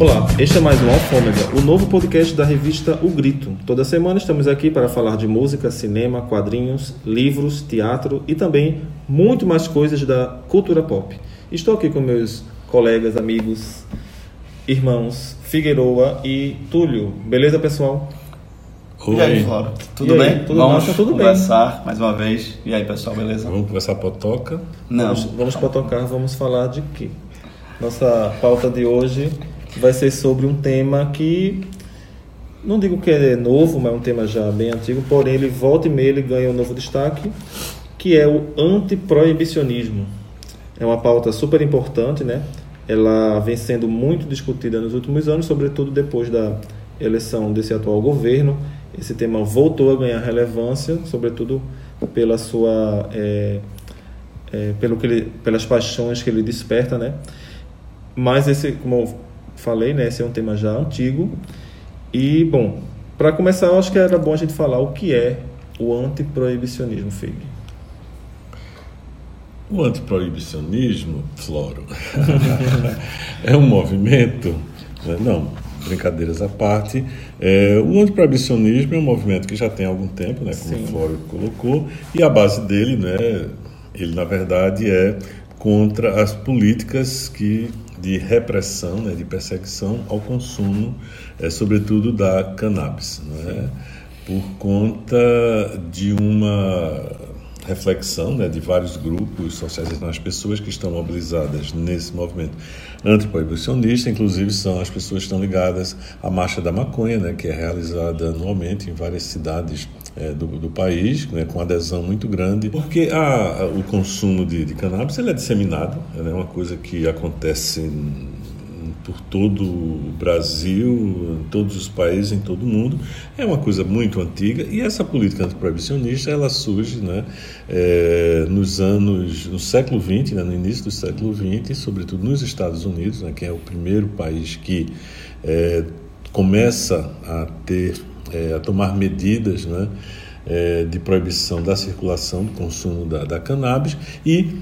Olá, este é mais um Alfômega, o novo podcast da revista O Grito. Toda semana estamos aqui para falar de música, cinema, quadrinhos, livros, teatro e também muito mais coisas da cultura pop. Estou aqui com meus colegas, amigos, irmãos Figueroa e Túlio. Beleza, pessoal? Oi. E aí, Flora? Tudo e bem? Aí, tudo Vamos massa, tudo conversar bem. mais uma vez. E aí, pessoal, beleza? Vamos conversar potoca? Não. Vamos, vamos potocar, vamos falar de quê? Nossa pauta de hoje vai ser sobre um tema que não digo que é novo, mas é um tema já bem antigo, porém ele volta e meia ele ganha um novo destaque, que é o antiproibicionismo. É uma pauta super importante, né? Ela vem sendo muito discutida nos últimos anos, sobretudo depois da eleição desse atual governo esse tema voltou a ganhar relevância, sobretudo pela sua é, é, pelo que ele, pelas paixões que ele desperta, né? Mas esse, como falei, né, esse é um tema já antigo. E bom, para começar, eu acho que era bom a gente falar o que é o antiproibicionismo, Fig. O antiproibicionismo, Floro, é um movimento, né, não, brincadeiras à parte, é, o antiproibicionismo é um movimento que já tem algum tempo, né, como Sim. o Flório colocou, e a base dele, né, ele na verdade é contra as políticas que de repressão, né, de perseguição ao consumo, é, sobretudo da cannabis, né, por conta de uma reflexão né, de vários grupos sociais, as pessoas que estão mobilizadas nesse movimento antiproibicionista, inclusive são as pessoas que estão ligadas à Marcha da Maconha, né, que é realizada anualmente em várias cidades é, do, do, país, né, com adesão muito grande, porque a, a, o consumo de, de cannabis ele é disseminado, é né, uma coisa que acontece por todo o Brasil, em todos os países, em todo o mundo. É uma coisa muito antiga e essa política antiproibicionista ela surge né, é, nos anos, no século XX, né, no início do século XX, sobretudo nos Estados Unidos, né, que é o primeiro país que é, começa a ter, é, a tomar medidas, né, é, de proibição da circulação, do consumo da, da cannabis e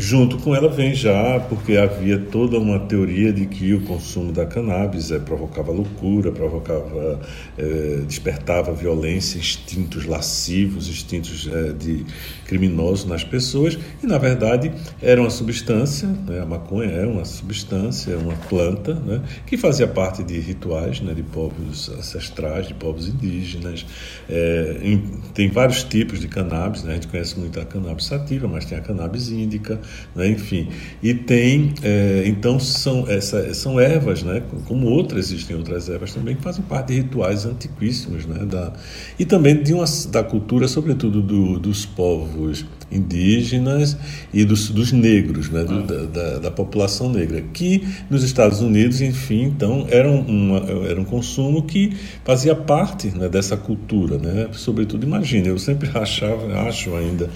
Junto com ela vem já, porque havia toda uma teoria de que o consumo da cannabis é, provocava loucura, provocava, é, despertava violência, instintos lascivos, instintos é, de criminosos nas pessoas, e na verdade era uma substância, né, a maconha é uma substância, uma planta, né, que fazia parte de rituais né, de povos ancestrais, de povos indígenas. É, em, tem vários tipos de cannabis, né, a gente conhece muito a cannabis sativa, mas tem a cannabis índica né? enfim. E tem, é, então são, essa, são ervas, né? como outras, existem outras ervas também, que fazem parte de rituais antiquíssimos, né? da, e também de uma, da cultura, sobretudo do, dos povos indígenas e dos, dos negros, né? Do, da, da, da, população negra, que nos Estados Unidos, enfim, então era, uma, era um consumo que fazia parte né, dessa cultura, né? sobretudo, imagine, eu sempre achava, acho ainda,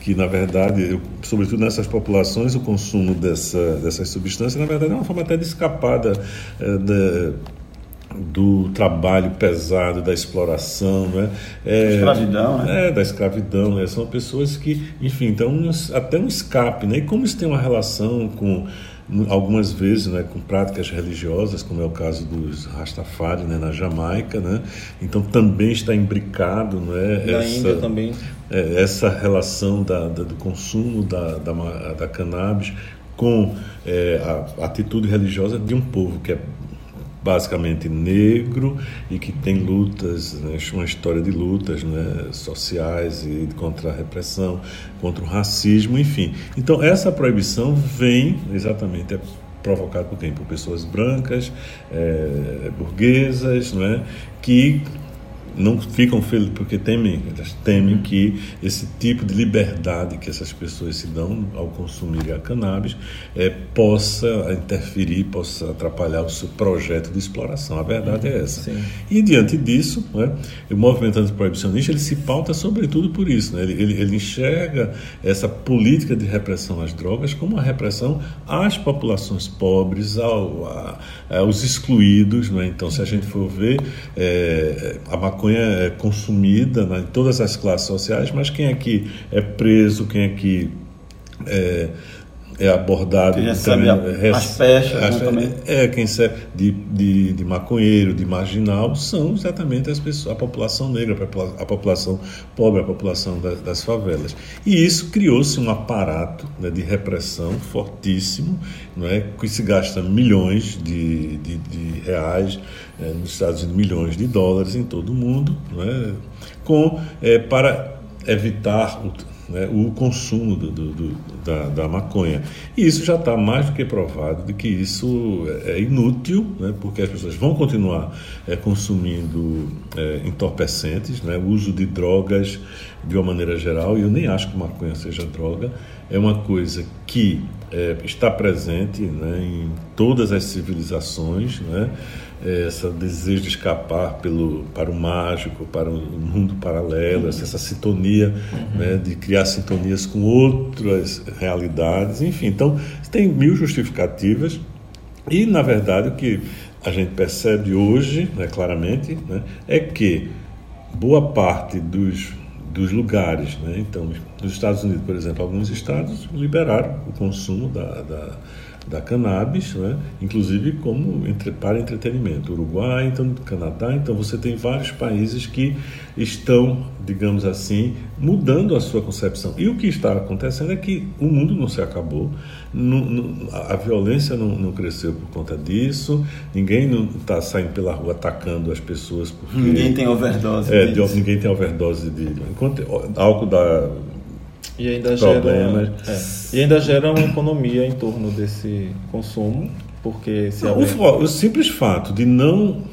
que na verdade, eu, sobretudo nessas populações, o consumo dessa, dessas substâncias, na verdade, é uma forma até de escapar da, eh, da do trabalho pesado, da exploração, né? É, escravidão, né? É, da escravidão, né? São pessoas que, enfim, então até um escape, né? E como isso tem uma relação com algumas vezes né, com práticas religiosas, como é o caso dos Rastafari né, na Jamaica, né? então também está imbricado né, na essa, Índia também. É, essa relação da, da, do consumo da, da, da cannabis com é, a atitude religiosa de um povo que é basicamente negro e que tem lutas, né, uma história de lutas né, sociais e contra a repressão, contra o racismo, enfim. Então essa proibição vem exatamente é provocada por quem? Por pessoas brancas, é, burguesas, não é? que não ficam felizes porque temem, elas temem que esse tipo de liberdade que essas pessoas se dão ao consumir a cannabis é, possa interferir, possa atrapalhar o seu projeto de exploração. A verdade é essa. Sim. E diante disso, né, o movimento antiproibicionista ele se pauta sobretudo por isso. Né? Ele, ele, ele enxerga essa política de repressão às drogas como uma repressão às populações pobres, ao, a, aos excluídos. Né? Então, se a gente for ver, é, a maconha maconha é consumida né, em todas as classes sociais, mas quem aqui é preso, quem aqui é, é abordado. Recebe também, a, as peças, né, É, quem serve de, de, de, maconheiro, de marginal, são exatamente as pessoas, a população negra, a população pobre, a população das, das favelas. E isso criou-se um aparato né, de repressão fortíssimo, não é, que se gasta milhões de, de, de reais, é, nos Estados Unidos milhões de dólares em todo o mundo, não é, com, é, para evitar o né, o consumo do, do, do, da, da, maconha. E isso já está mais do que provado de que isso é inútil, né, porque as pessoas vão continuar é, consumindo é, entorpecentes, né, o uso de drogas de uma maneira geral, e eu nem acho que maconha seja droga, é uma coisa que é, está presente né, em todas as civilizações, né, é, esse desejo de escapar pelo, para o mágico, para o mundo paralelo, essa, sintonia, né, de criar sintonias com outras realidades, enfim. Então, tem mil justificativas e, na verdade, o que a gente percebe hoje, né, claramente, né, é que boa parte dos, dos lugares, né, então, nos Estados Unidos, por exemplo, alguns estados liberaram o consumo da, da da cannabis, né? inclusive como entre, para entretenimento. Uruguai, então Canadá, então você tem vários países que estão, digamos assim, mudando a sua concepção. E o que está acontecendo é que o mundo não se acabou, não, não, a violência não, não, cresceu por conta disso, ninguém não está saindo pela rua atacando as pessoas porque ninguém tem overdose. É, de, ninguém tem overdose de enquanto álcool da e ainda, gera, é, e ainda gera uma economia em torno desse consumo, porque se não, o, o, simples fato de não,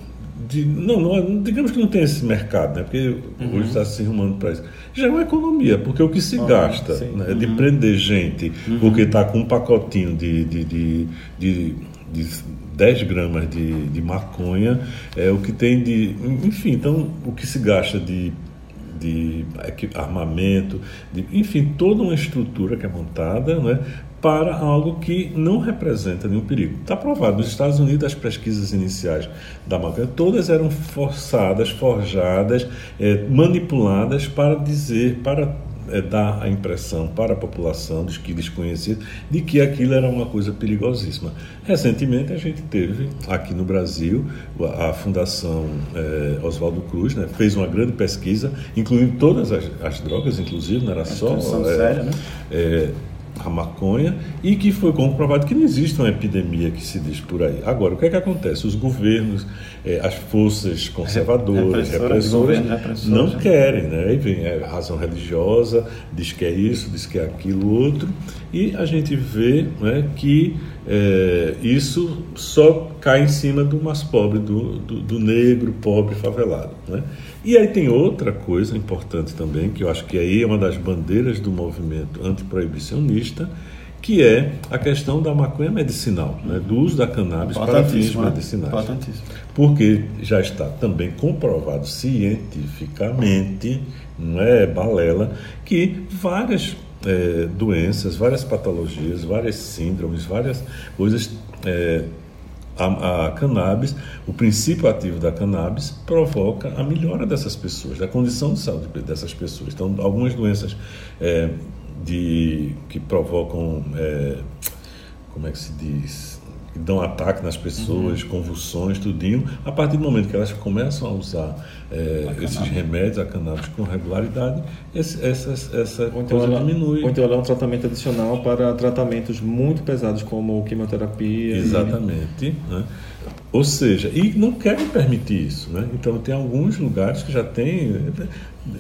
de, não, não, digamos que não tem esse mercado, né? porque uhum. hoje está se arrumando para isso, já é uma economia, porque o que se ah, gasta né, de uhum. prender gente uhum. porque está com um pacotinho de, de, de, de, de 10 gramas de, de maconha, é o que tem de. Enfim, então o que se gasta de de armamento, de, enfim, toda uma estrutura que é montada né, para algo que não representa nenhum perigo. Está provado, nos Estados Unidos as pesquisas iniciais da maconha todas eram forçadas, forjadas, é, manipuladas para dizer, para é, dar a impressão para a população dos que desconheciam de que aquilo era uma coisa perigosíssima. Recentemente a gente teve aqui no Brasil a Fundação é, Oswaldo Cruz né, fez uma grande pesquisa, incluindo todas as, as drogas, inclusive, não era a só é, séria, né? A maconha e que foi comprovado que não existe uma epidemia que se diz por aí. Agora, o que é que acontece? Os governos, eh, as forças conservadoras, repressoras, repressoras não né? querem, né? Aí vem a razão religiosa, diz que é isso, diz que é aquilo outro, e a gente vê né, que eh, isso só cai em cima do mais pobre, do, do, do negro, pobre, favelado, né? E aí tem outra coisa importante também, que eu acho que aí é uma das bandeiras do movimento antiproibicionista, que é a questão da maconha medicinal, né, do uso da cannabis para fins né? medicinais. Porque já está também comprovado cientificamente, não é balela, que várias é, doenças, várias patologias, várias síndromes, várias coisas é, a, a, cannabis, o princípio ativo da cannabis provoca a melhora dessas pessoas, da condição de saúde dessas pessoas. Então, algumas doenças é, de, que provocam, é, como é que se diz, dão ataque nas pessoas, uhum. convulsões, tudinho, a partir do momento que elas começam a usar é, a esses remédios, a cannabis com regularidade, esse, essa, essa ou então coisa ela, diminui. Ou então ela é um tratamento adicional para tratamentos muito pesados, como quimioterapia. Exatamente. E... Né? Ou seja, e não querem permitir isso. Né? Então, tem alguns lugares que já tem.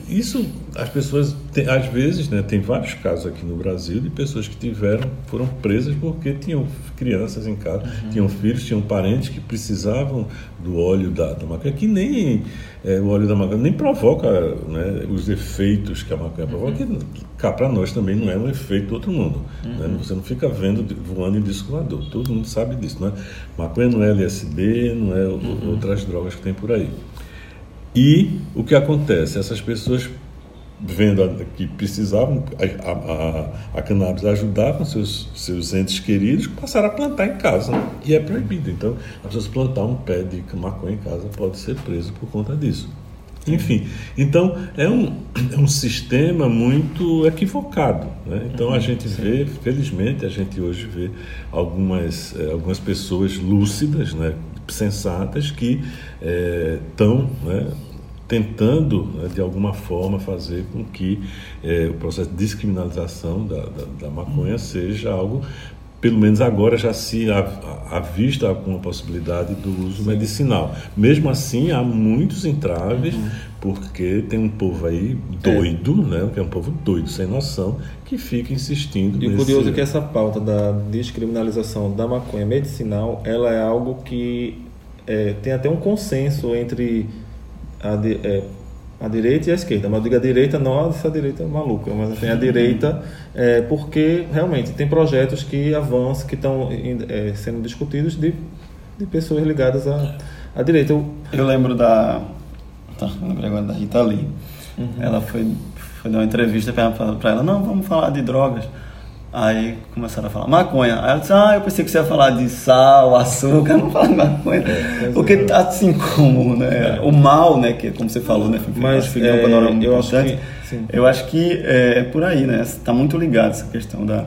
Isso, as pessoas, tem, às vezes, né, tem vários casos aqui no Brasil de pessoas que tiveram, foram presas porque tinham crianças em casa, uhum. tinham filhos, tinham parentes que precisavam do óleo da, da maconha, que nem é, o óleo da maconha nem provoca né, os efeitos que a maconha provoca, uhum. que cá para nós também não é um efeito do outro mundo. Né? Uhum. Né? Você não fica vendo voando em disco voador, todo mundo sabe disso. Né? Maconha não é LSD, não é uhum. outras drogas que tem por aí. E o que acontece? Essas pessoas vendo que precisavam, a, a, a cannabis ajudava seus, seus entes queridos, passaram a plantar em casa. E é proibido. Então, as pessoas plantar um pé de maconha em casa pode ser preso por conta disso. Enfim, então é um, é um sistema muito equivocado. Né? Então a gente vê, felizmente, a gente hoje vê algumas, eh, algumas pessoas lúcidas, né? Sensatas, que estão eh, né? tentando, né, de alguma forma, fazer com que eh, o processo de descriminalização da, da, da maconha seja algo pelo menos agora já se avista alguma possibilidade do uso Sim. medicinal. Mesmo assim, há muitos entraves, uhum. porque tem um povo aí doido, é. né, que é um povo doido, sem noção, que fica insistindo. E o curioso é que essa pauta da descriminalização da maconha medicinal, ela é algo que é, tem até um consenso entre a de, é, a direita e a esquerda. Mas eu digo a direita, não essa direita maluca, mas assim, a direita, é, porque realmente tem projetos que avançam, que estão é, sendo discutidos de, de pessoas ligadas à, à direita. Eu, eu lembro da. Tá, lembrei agora da Rita Lee. Uhum. Ela foi, foi dar uma entrevista para ela: não, vamos falar de drogas. Aí começaram a falar maconha. Aí ela disse, ah, eu pensei que você ia falar de sal, açúcar, não fala de maconha. É, Porque é. tá assim como, né? É. O mal, né? Que como você falou, né? Mas acho é, um eu acho que, sim. eu acho que é, é por aí, né? Está muito ligado essa questão da,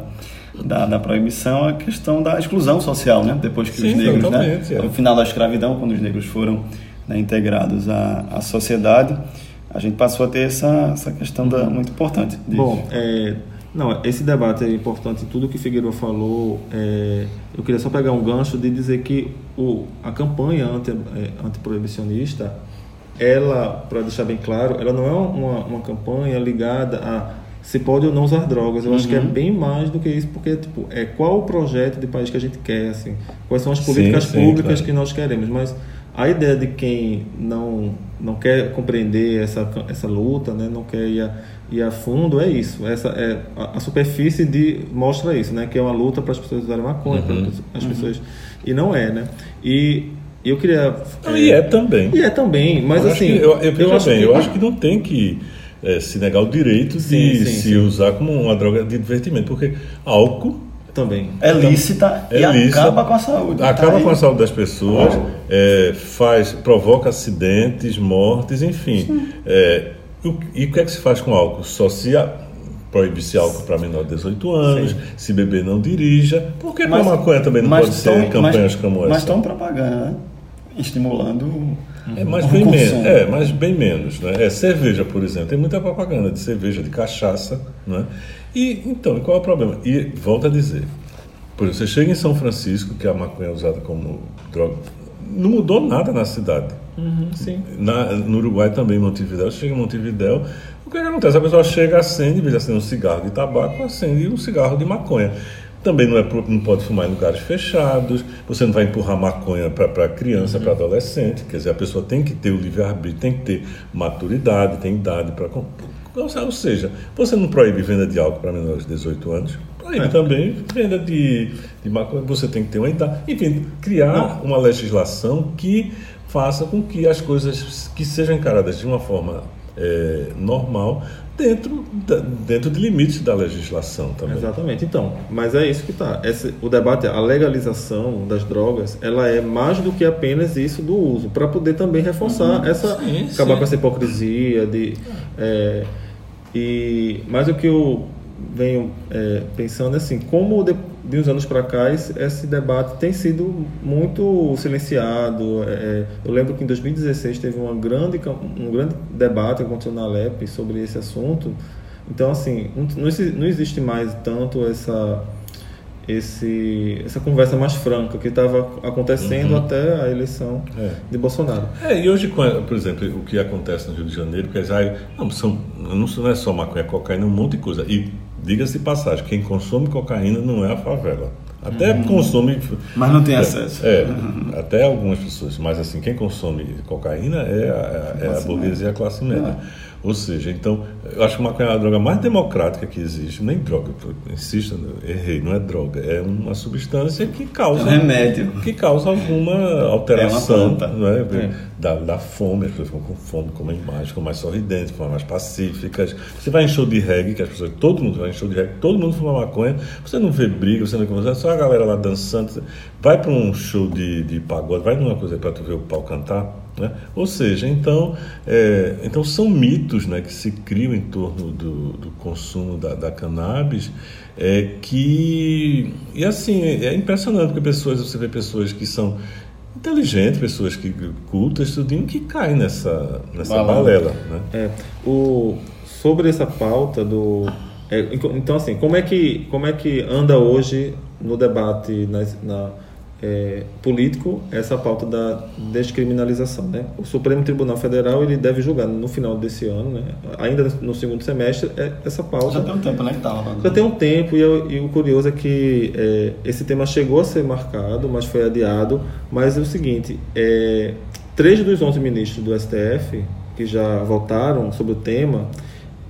da, da, proibição à questão da exclusão social, né? Depois que sim, os negros, né? É. No final da escravidão, quando os negros foram né, integrados à, à sociedade, a gente passou a ter essa, essa questão da, muito importante. De... Bom, é não, esse debate é importante. Tudo que Figueiredo falou, é, eu queria só pegar um gancho de dizer que o, a campanha anti, é, antiproibicionista, ela, para deixar bem claro, ela não é uma, uma campanha ligada a se pode ou não usar drogas. Eu uhum. acho que é uhum. bem mais do que isso, porque tipo, é qual o projeto de país que a gente quer, assim, quais são as políticas sim, sim, públicas claro. que nós queremos. Mas a ideia de quem não, não quer compreender essa, essa luta, né, não quer ir a, ir a fundo, é isso. Essa é, a, a superfície de, mostra isso, né, que é uma luta para as pessoas usarem maconha, uhum. para as uhum. pessoas. E não é, né? E eu queria. Não, é, e é também. E é também, mas eu assim. eu, eu, eu, acho bem, que, eu acho que não tem que. É, se negar o direito sim, de sim, se sim. usar como uma droga de divertimento, porque álcool também. É lícita é e lícita, acaba com a saúde. Acaba tá com a saúde das pessoas, é, faz, provoca acidentes, mortes, enfim. É, e o que é que se faz com álcool? Só se a, proibir-se álcool para menor de 18 anos, Sim. se beber não dirija. Por que mas, a maconha também não pode tão, ser campanhas mas, como essa? Mas estão propaganda, né? estimulando é, mas bem menos, é, mas bem menos. Né? É, cerveja, por exemplo, tem muita propaganda de cerveja, de cachaça. Né? E então, qual é o problema? E volta a dizer, por exemplo, você chega em São Francisco, que a maconha é usada como droga, não mudou nada na cidade. Uhum, sim. Na, no Uruguai também, Montevidéu, chega em Montevidéu, o que, é que acontece? A pessoa chega, acende, em vez de acender um cigarro de tabaco, acende um cigarro de maconha. Também não, é, não pode fumar em lugares fechados, você não vai empurrar maconha para criança, uhum. para adolescente, quer dizer, a pessoa tem que ter o livre-arbítrio, tem que ter maturidade, tem idade para ou seja, você não proíbe venda de álcool para menores de 18 anos, proíbe é. também venda de, de maconha, você tem que ter uma idade. Enfim, criar não. uma legislação que faça com que as coisas que sejam encaradas de uma forma é, normal dentro, da, dentro de limites da legislação também. Exatamente. Então, mas é isso que está. O debate, a legalização das drogas, ela é mais do que apenas isso do uso, para poder também reforçar uhum. essa, sim, acabar sim. com essa hipocrisia de é, e mas o que eu venho é, pensando é assim, como de, de uns anos para cá esse, debate tem sido muito silenciado. É, é eu lembro que em 2016 teve uma grande, um grande debate que aconteceu na LEP sobre esse assunto. Então, assim, não, existe mais tanto essa esse, essa conversa mais franca que estava acontecendo uhum. até a eleição é. de Bolsonaro. É, e hoje, por exemplo, o que acontece no Rio de Janeiro, quer dizer, não, são, não é só maconha, é cocaína, um monte de coisa. E diga-se passagem, quem consome cocaína não é a favela. Até uhum. consome. Mas não tem é, acesso. É, uhum. até algumas pessoas. Mas assim, quem consome cocaína é a, é a burguesia e a classe média. Ou seja, então, eu acho que maconha é a droga mais democrática que existe. Nem droga, insisto, errei, não é droga. É uma substância que causa. É um remédio. Que causa alguma alteração é não é? é. Da, da fome. As pessoas ficam com fome, comem mais, ficam mais sorridentes, ficam mais pacíficas. Você vai em show de reggae, que as pessoas, todo mundo vai em show de reggae, todo mundo fuma maconha. Você não vê briga, você não vê. É só galera lá dançando. Vai para um show de, de pagode, vai numa coisa para tu ver o pau cantar Né? Ou seja, então, é, então são mitos né, que se criam em torno do, do consumo da, da cannabis é, que e assim é impressionante porque pessoas você vê pessoas que são inteligentes pessoas que cultas tudinho que caem nessa nessa balela, balela né? é, o sobre essa pauta do é, então assim como é que como é que anda hoje no debate na, na é, político essa pauta da descriminalização. Né? O Supremo Tribunal Federal ele deve julgar no final desse ano, né? ainda no segundo semestre, é, essa pauta. Já tem um tempo, né? Que tava, Já tem um tempo e, eu, e o curioso é que é, esse tema chegou a ser marcado, mas foi adiado. Mas é o seguinte: é, três dos onze ministros do STF que já votaram sobre o tema,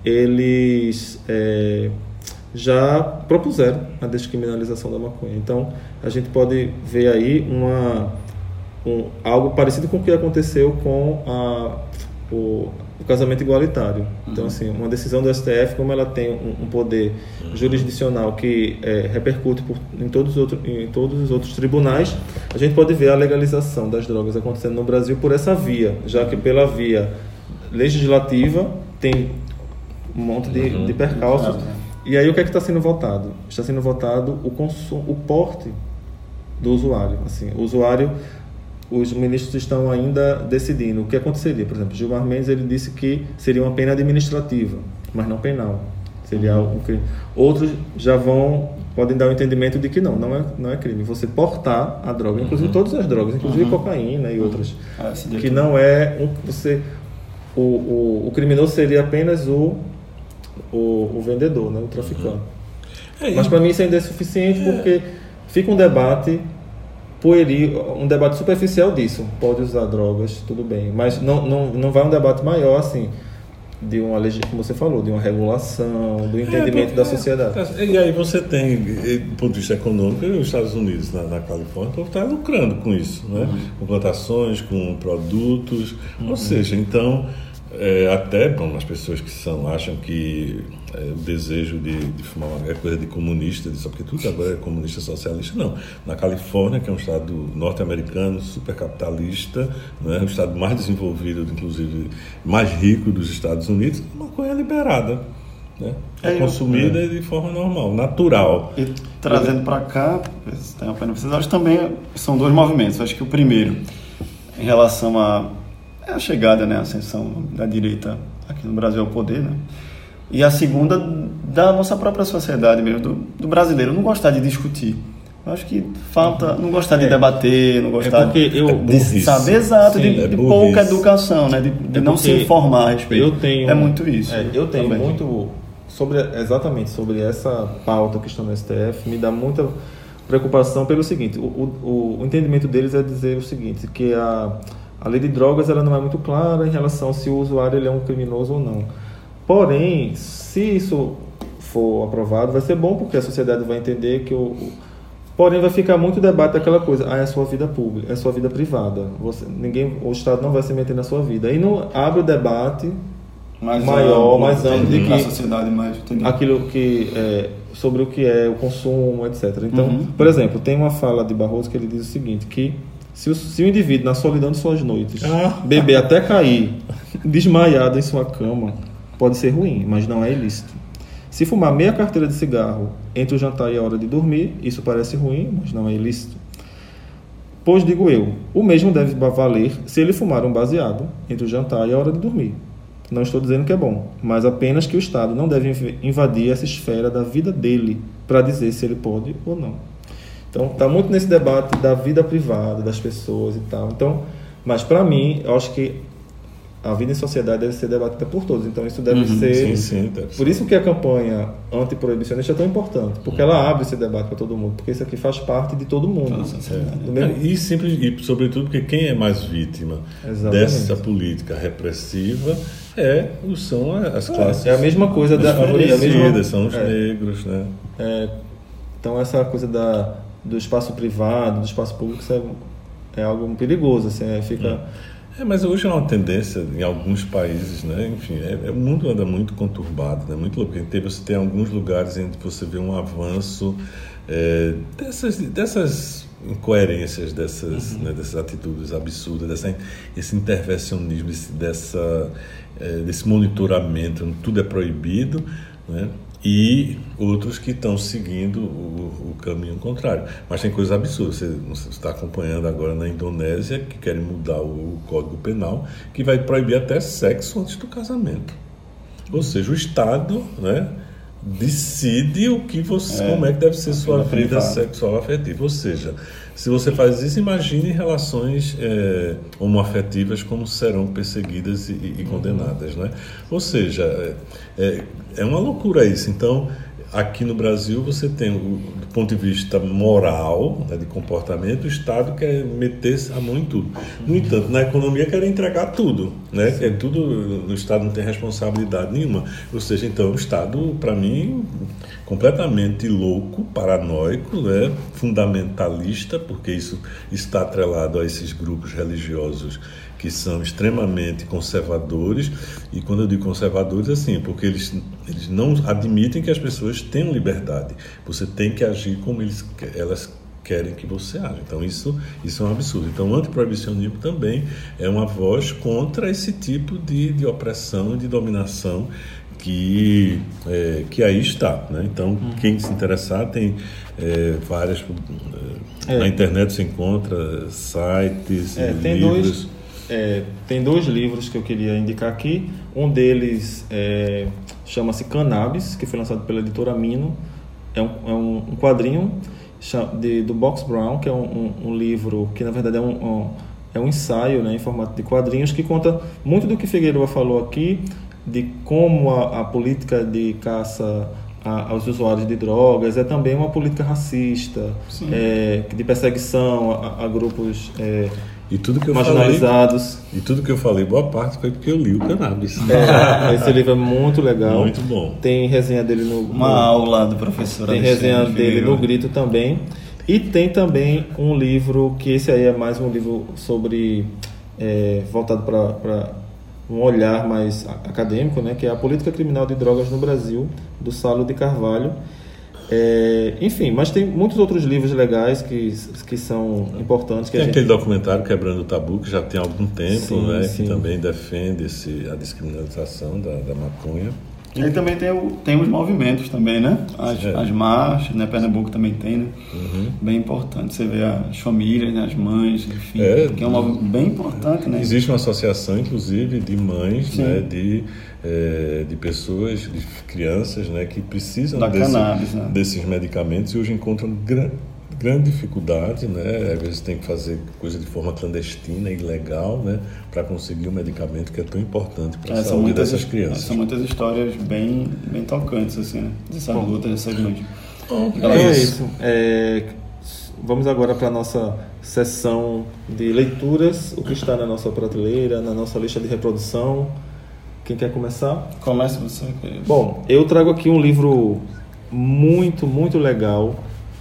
eles é, já propuseram a descriminalização da maconha. Então, a gente pode ver aí uma, um, algo parecido com o que aconteceu com a, o, o casamento igualitário. Então, uhum. assim, uma decisão do STF, como ela tem um, um poder jurisdicional que é, repercute por, em, todos os outros, em todos os outros tribunais, a gente pode ver a legalização das drogas acontecendo no Brasil por essa via, já que pela via legislativa tem um monte de, uhum. de percalços. E aí o que é que está sendo votado? Está sendo votado o consumo, o porte do usuário. Assim, o usuário, os ministros estão ainda decidindo o que aconteceria. Por exemplo, Gilmar Mendes ele disse que seria uma pena administrativa, mas não penal. Seria uhum. um crime. Outros já vão podem dar o entendimento de que não, não é, não é crime. Você portar a droga, inclusive uhum. todas as drogas, inclusive uhum. cocaína e outras, ah, que não é um você o, o, o criminoso seria apenas o o, o vendedor, né, o traficante. Uhum. É, Mas para mim isso ainda é suficiente é. porque fica um debate pueril, um debate superficial disso. Pode usar drogas, tudo bem. Mas não, não, não vai um debate maior assim de uma como você falou, de uma regulação, do é, entendimento é, da sociedade. É, e aí você tem, do ponto de vista econômico, os Estados Unidos, na, na Califórnia, está lucrando com isso, né? Uhum. Com plantações, com produtos, uhum. ou seja, então é, até bom, as pessoas que são acham que é, o desejo de, de fumar é coisa de comunista, de, só porque tudo agora é comunista socialista, não. Na Califórnia, que é um estado norte-americano, supercapitalista, né, o estado mais desenvolvido, inclusive mais rico dos Estados Unidos, a maconha é liberada. Né? É, é consumida eu, é. de forma normal, natural. E trazendo para cá, tem a pena vocês, acho que também são dois movimentos. Acho que o primeiro, em relação a é a chegada, né, a ascensão da direita aqui no Brasil ao poder, né? E a segunda, da nossa própria sociedade mesmo, do, do brasileiro, não gostar de discutir. Eu acho que falta, não gostar de é. debater, não gostar é eu, de, de saber exato, Sim, de, é de pouca educação, né? de, de é não se informar a respeito. Eu tenho, é muito isso. É, eu tenho também. muito sobre exatamente sobre essa pauta que está no STF, me dá muita preocupação pelo seguinte: o, o, o entendimento deles é dizer o seguinte, que a a lei de drogas ela não é muito clara em relação se o usuário ele é um criminoso ou não. Porém, se isso for aprovado, vai ser bom porque a sociedade vai entender que o, Porém, vai ficar muito debate daquela coisa, ah, é a sua vida pública, é a sua vida privada. Você, ninguém, o Estado não vai se meter na sua vida. Aí não abre o debate mais maior, amplo, mais amplo de que a sociedade mais aquilo que é, sobre o que é o consumo, etc. Então, uhum. por exemplo, tem uma fala de Barroso que ele diz o seguinte, que se o, se o indivíduo, na solidão de suas noites, ah. beber até cair, desmaiado em sua cama, pode ser ruim, mas não é ilícito. Se fumar meia carteira de cigarro entre o jantar e a hora de dormir, isso parece ruim, mas não é ilícito. Pois digo eu, o mesmo deve valer se ele fumar um baseado entre o jantar e a hora de dormir. Não estou dizendo que é bom, mas apenas que o Estado não deve invadir essa esfera da vida dele para dizer se ele pode ou não. Então, está muito nesse debate da vida privada das pessoas e tal. Então, mas para mim, eu acho que a vida em sociedade deve ser debatida por todos. Então, isso deve uhum, ser. Sim, sim, deve por isso que a campanha antiproibicionista é tão importante, porque uhum. ela abre esse debate para todo mundo, porque isso aqui faz parte de todo mundo. Nossa, é. mesmo... E, simples, e, sobretudo, porque quem é mais vítima Exatamente. dessa política repressiva é, são as classes. É, é a mesma coisa da. É a mesma, são os é, negros, né? É, então, essa coisa da do espaço privado, do espaço público, isso é, é algo perigoso, assim, é, fica... É, mas hoje é uma tendência em alguns países, né? Enfim, é, é, o mundo anda muito conturbado, né? Muito louco. Você tem alguns lugares em que você vê um avanço é, dessas, dessas incoerências dessas, uhum. né, dessas atitudes absurdas, dessa, esse intervencionismo, esse, dessa, é, desse monitoramento, tudo é proibido, né? E outros que estão seguindo o, o, caminho contrário. Mas tem coisas absurdas. Você, você, está acompanhando agora na Indonésia que querem mudar o, o Código Penal, que vai proibir até sexo antes do casamento. Ou seja, o Estado, né? decide o que você, é, como é que deve ser sua vida privada. sexual afetiva. Ou seja, se você faz isso, imagine relações é, homoafetivas como serão perseguidas e, e condenadas, né? Ou seja, é, é, uma loucura isso. Então, aqui no Brasil você tem, do ponto de vista moral, né, de comportamento, o Estado quer meter a mão em tudo. No entanto, na economia quer entregar tudo, né? É tudo, o Estado não tem responsabilidade nenhuma. Ou seja, então o Estado, para mim, completamente louco, paranoico, né? fundamentalista, porque isso está atrelado a esses grupos religiosos que são extremamente conservadores, e quando eu digo conservadores, assim, porque eles, eles não admitem que as pessoas tenham liberdade. Você tem que agir como eles, elas querem que você haja. Então isso, isso é um absurdo. Então o antiproibicionismo também é uma voz contra esse tipo de, de opressão, de dominação que, é, que aí está. Né? Então uhum. quem se interessar tem é, várias... É. Na internet se encontra sites, é, livros... Dois é, tem dois livros que eu queria indicar aqui. Um deles é, chama-se Cannabis, que foi lançado pela editora Mino. É um, é um quadrinho de, do Box Brown, que é um, um, um, livro que na verdade é um, é um ensaio né, em formato de quadrinhos que conta muito do que Figueiredo falou aqui, de como a, a política de caça a, aos usuários de drogas é também uma política racista, é, de perseguição a, a grupos é, e tudo que eu marginalizados. Falei, e tudo que eu falei, boa parte foi porque eu li o Cannabis. É, esse livro é muito legal. Muito bom. Tem resenha dele no. Uma no, aula do professor Tem resenha dele no Grito também. E tem também um livro, que esse aí é mais um livro sobre. É, voltado para um olhar mais acadêmico, né, que é a política criminal de drogas no Brasil, do Salo de Carvalho. É, enfim, mas tem muitos outros livros legais que, que são importantes. Que tem gente... aquele documentário Quebrando o Tabu, que já tem algum tempo, sim, né, sim. que também defende esse, a descriminalização da, da maconha. E aí também tem, o, tem os movimentos também, né? As, é. as marchas, né? Pernambuco também tem, né? Uhum. Bem importante. Você vê as famílias, né? as mães, enfim. É, que é um movimento bem importante, né? Existe uma associação, inclusive, de mães, né? De, é, de pessoas, de crianças, né? Que precisam desse, cannabis, né? desses medicamentos e hoje encontram grande dificuldade, né? Às vezes tem que fazer coisa de forma clandestina, ilegal, né? Para conseguir um medicamento que é tão importante para a é, saúde muitas, dessas crianças. São muitas histórias bem, bem tocantes, assim, né? Dessa Bom. luta, dessas mães. Então é isso. É, vamos agora para a nossa sessão de leituras, o que está na nossa prateleira, na nossa lista de reprodução. Quem quer começar? Comece você, querido. Bom, eu trago aqui um livro muito, muito legal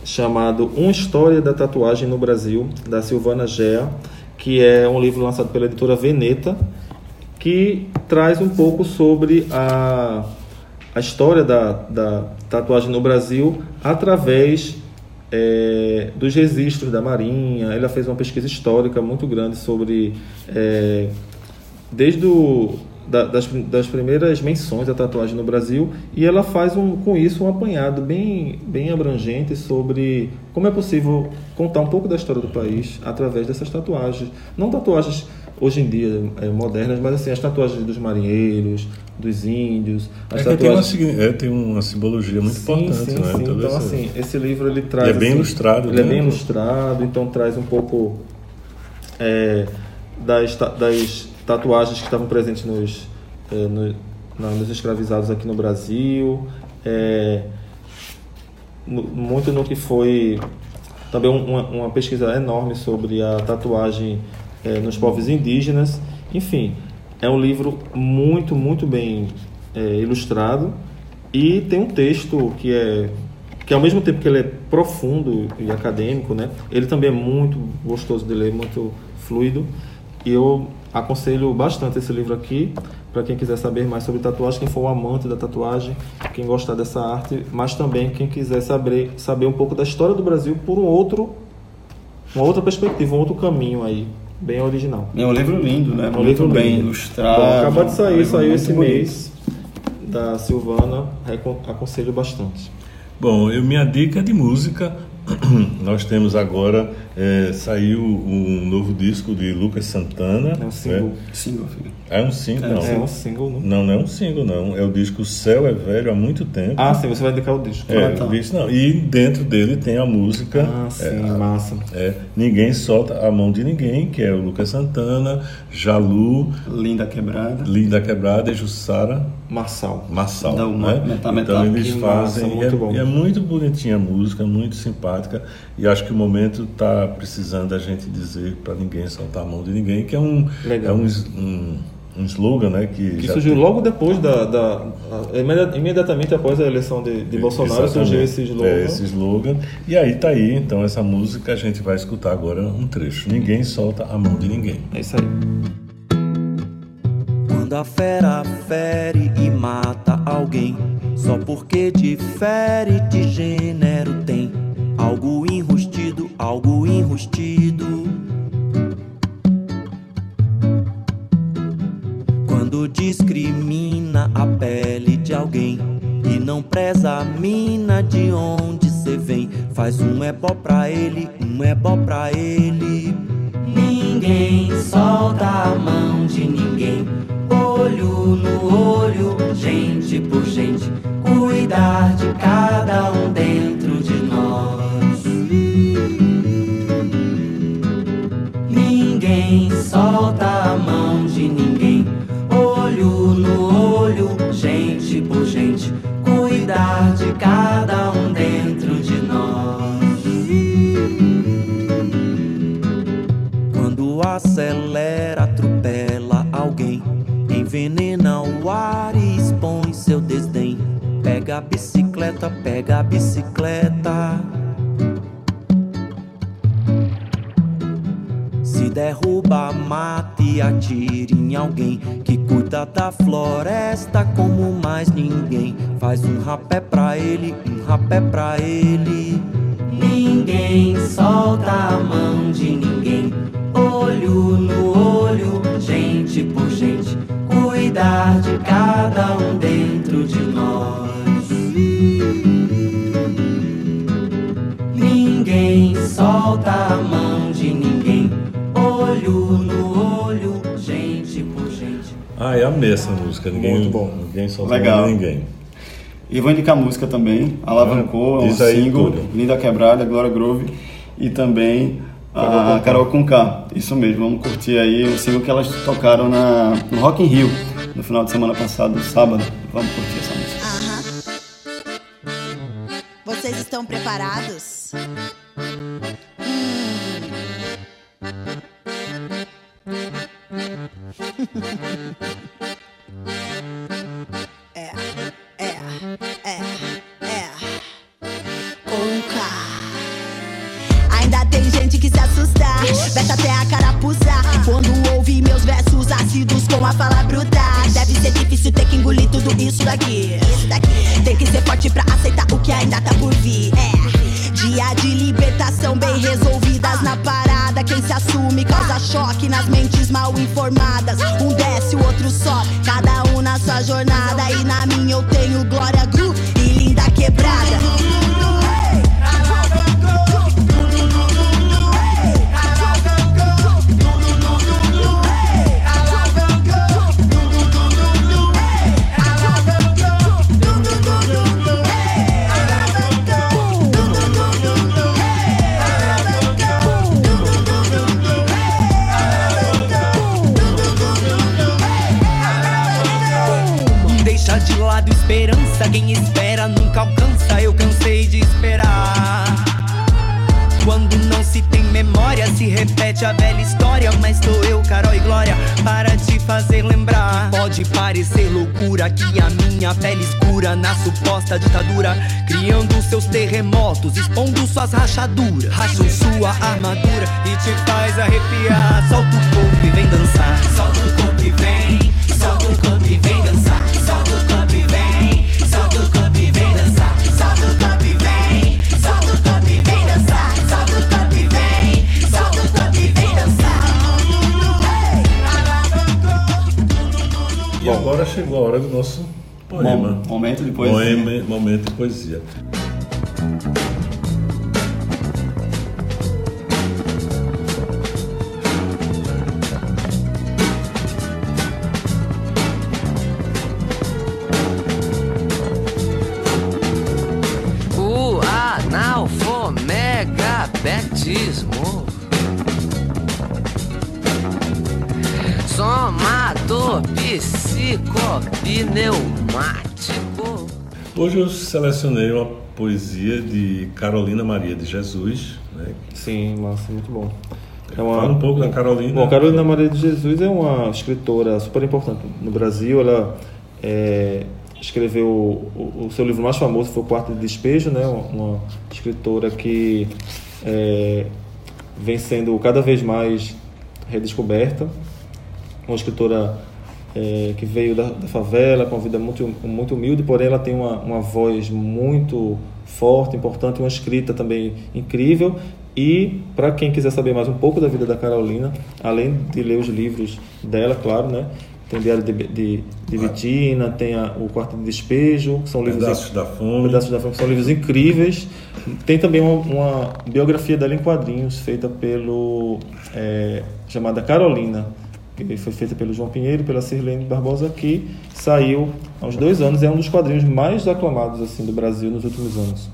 chamado Uma História da Tatuagem no Brasil, da Silvana Gea, que é um livro lançado pela editora Veneta, que traz um pouco sobre a, a história da, da tatuagem no Brasil através é, dos registros da Marinha. Ela fez uma pesquisa histórica muito grande sobre. É, desde o da, das, das primeiras menções da tatuagem no Brasil e ela faz um, com isso um apanhado bem, bem abrangente sobre como é possível contar um pouco da história do país através dessas tatuagens. Não tatuagens hoje em dia é, modernas, mas assim, as tatuagens dos marinheiros, dos índios. As é tatuagens... tem, uma, é, tem uma simbologia muito sim, importante, sim, né? Sim. Então, então assim, esse livro ele traz. Ele é bem assim, ilustrado, Ele né? é bem ilustrado, então traz um pouco é, das, das tatuagens que estavam presentes nos, é, no, nos escravizados aqui no Brasil, é, muito no que foi também uma, uma, pesquisa enorme sobre a tatuagem é, nos povos indígenas. Enfim, é um livro muito, muito bem ilustrado e tem um texto que é que ao mesmo tempo que ele é profundo e acadêmico, né, ele também é muito gostoso de ler, muito fluido. E eu aconselho bastante esse livro aqui para quem quiser saber mais sobre tatuagem, quem for um amante da tatuagem, quem gostar dessa arte, mas também quem quiser saber, saber um pouco da história do Brasil por um outro uma outra perspectiva, um outro caminho aí, bem original. É um livro lindo, né? É um Muito livro bem lindo. ilustrado. Bom, acabou de um sair, livro saiu muito esse bonito. mês da Silvana, aconselho bastante. Bom, eu, minha dica é de música. Nós temos agora, é, saiu um novo disco de Lucas Santana. É um single. né? Single. É um single? Não. É um single, né? Não, não é um single, não. É o disco Céu é Velho há muito tempo. Ah, sim, você vai indicar o disco. é, ah, tá. disco não. E dentro dele tem a música Ah, sim, massa. é, Ninguém Solta a Mão de Ninguém, que é o Lucas Santana, Jalu, Linda Quebrada. Linda Quebrada e Jussara Marçal. Massal. Dá uma né? metá, então eles Que fazem. massa, e muito é, bom. e é muito bonitinha a música, muito simpática. E acho que o momento está precisando a gente dizer para ninguém soltar a mão de ninguém, que é um, Legal. é um, um, um slogan, né? Que, Que já surgiu tem- logo depois da. da a- imedi- imediatamente após a eleição de, de Bolsonaro Exatamente. surgiu esse slogan. É, esse slogan. E aí tá aí, então, essa música a gente vai escutar agora um trecho. Ninguém solta a mão de ninguém. É isso aí. Quando a fera fere e mata alguém, só porque difere de gênero tem algo enrustido, algo enrustido. Quando discrimina a pele de alguém e não preza a mina de onde cê vem, faz um ebó pra ele, um ebó pra ele. Ninguém solta a mão de ninguém. Olho no olho, gente por gente. Cuidar de cada um dentro de nós. Ninguém solta a mão de ninguém. Olho no olho, gente por gente. Cuidar de cada um bicicleta, pega a bicicleta. Se derruba, mate e atire em alguém que cuida da floresta como mais ninguém. Faz um rapé pra ele, um rapé pra ele. Ninguém solta a mão de ninguém. Olho no olho, gente por gente. Cuidar de cada um dentro de nós. Ninguém solta a mão de ninguém. Olho no olho, gente por gente. Ah, eu amei essa música. Ninguém, Muito bom. Ninguém solta Legal. a mão de ninguém. E vou indicar música também, Alavancou, é um Diz aí, single. Linda Quebrada, Glória Groove e também a Carol com K. Isso mesmo, vamos curtir aí o single que elas tocaram na, no Rock in Rio no final de semana passado, sábado. Vamos curtir essa Vocês estão preparados? É, é, é, é. Com K. Ainda tem gente que se assusta, veste até a carapuça. Quando ouve meus versos ácidos com a fala bruta. Deve ser difícil ter que engolir tudo isso daqui. Isso daqui. Tem que ser forte pra aceitar o que ainda tá por de libertação bem resolvidas na parada. Quem se assume causa choque nas mentes mal informadas. Um desce, o outro sobe, cada um na sua jornada. E na minha eu tenho Glória Gru e Linda Quebrada. ditadura, criando seus terremotos, expondo suas rachaduras, racham sua armadura e te faz arrepiar. Solta o corpo vem dançar. Solta o corpo vem, solta o corpo vem dançar. Solta o corpo vem, solta o corpo vem dançar. Solta o corpo vem, solta o corpo vem dançar. Solta o corpo vem, solta o corpo vem dançar. E agora chegou a hora do nosso poema. Bom, momento de poesia. Poema- momento de poesia. Hoje eu selecionei uma poesia de Carolina Maria de Jesus. Né? Sim, massa, muito bom. É Fala um pouco da Carolina. Bom, Carolina Maria de Jesus é uma escritora super importante no Brasil. Ela é, escreveu o, o seu livro mais famoso foi o Quarto de Despejo, né? Uma, uma escritora que é, vem sendo cada vez mais redescoberta. Uma escritora é, que veio da, da favela, com uma vida muito, muito humilde, porém ela tem uma, uma voz muito forte, importante, uma escrita também incrível. E para quem quiser saber mais um pouco da vida da Carolina, além de ler os livros dela, claro, né? Tem o Diário de, de, de Vitina, tem a, o Quarto de Despejo, que são livros Pedaços da Fome. Pedaços da Fome, que são livros incríveis. Tem também uma, uma biografia dela em quadrinhos, feita pelo é, chamada Carolina, que foi feita pelo João Pinheiro pela Sirlene Barbosa, que saiu há uns dois anos. É um dos quadrinhos mais aclamados assim do Brasil nos últimos anos.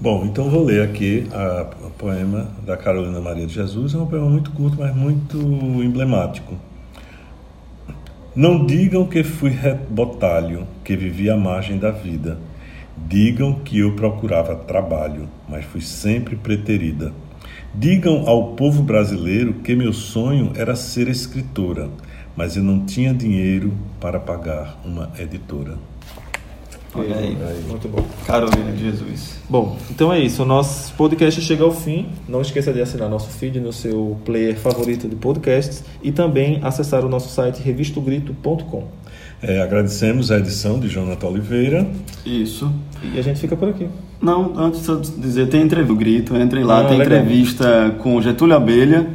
Bom, então vou ler aqui a, a poema da Carolina Maria de Jesus. É um poema muito curto, mas muito emblemático. Não digam que fui botalho, que vivi à margem da vida. Digam que eu procurava trabalho, mas fui sempre preterida. Digam ao povo brasileiro que meu sonho era ser escritora, mas eu não tinha dinheiro para pagar uma editora. Olha aí. Muito bom. Carolina de Jesus. Bom, então é isso. O nosso podcast chega ao fim. Não esqueça de assinar nosso feed no seu player favorito de podcasts e também acessar o nosso site revistogrito.com. É, agradecemos a edição de Jonathan Oliveira. Isso. E a gente fica por aqui. Não, antes de eu dizer, tem entrevista, o Grito, entrem lá, Ah, tem legal. entrevista com Getúlio Abelha,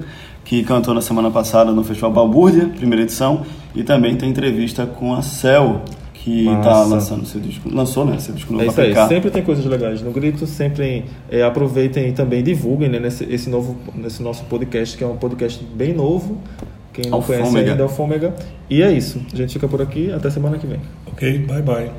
que cantou na semana passada no Festival Balbúrdia, primeira edição, e também tem entrevista com a Cel, que está lançando seu disco, lançou, né, seu disco novo É isso aí, sempre tem coisas legais no Grito, sempre é, aproveitem e também divulguem né, nesse esse novo, nesse nosso podcast, que é um podcast bem novo. Quem não conhece Alfômega. ainda é o Fômega. E é isso. A gente fica por aqui. Até semana que vem. Ok, bye bye.